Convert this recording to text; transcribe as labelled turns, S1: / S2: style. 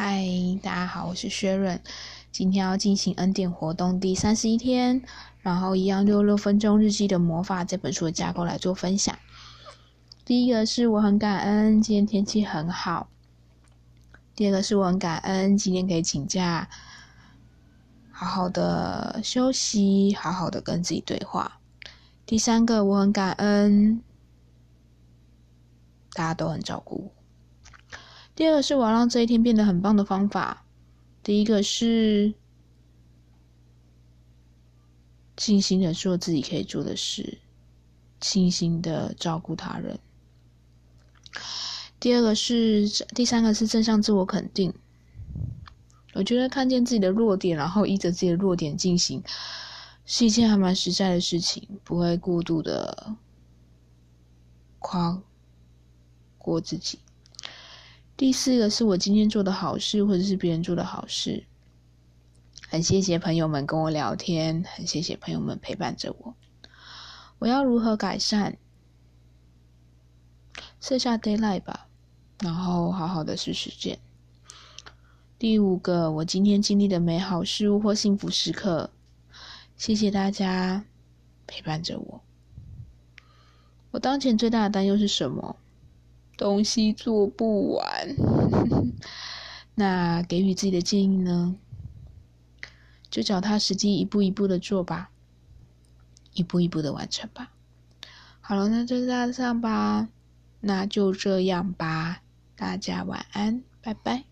S1: 嗨，大家好，我是薛润。今天要进行恩典活动第三十一天，然后一样用六分钟日记的魔法这本书的架构来做分享。第一个是我很感恩今天天气很好。第二个是我很感恩今天可以请假，好好的休息，好好的跟自己对话。第三个我很感恩大家都很照顾我。第二个是我要让这一天变得很棒的方法。第一个是静心的做自己可以做的事，静心的照顾他人。第二个是，第三个是正向自我肯定。我觉得看见自己的弱点，然后依着自己的弱点进行，是一件还蛮实在的事情，不会过度的夸过自己。第四个是我今天做的好事，或者是别人做的好事，很谢谢朋友们跟我聊天，很谢谢朋友们陪伴着我。我要如何改善？设下 d a y l i g h t 吧，然后好好的去实践。第五个，我今天经历的美好事物或幸福时刻，谢谢大家陪伴着我。我当前最大的担忧是什么？东西做不完，那给予自己的建议呢？就脚踏实地，一步一步的做吧，一步一步的完成吧。好了，那就这样吧，那就这样吧，大家晚安，拜拜。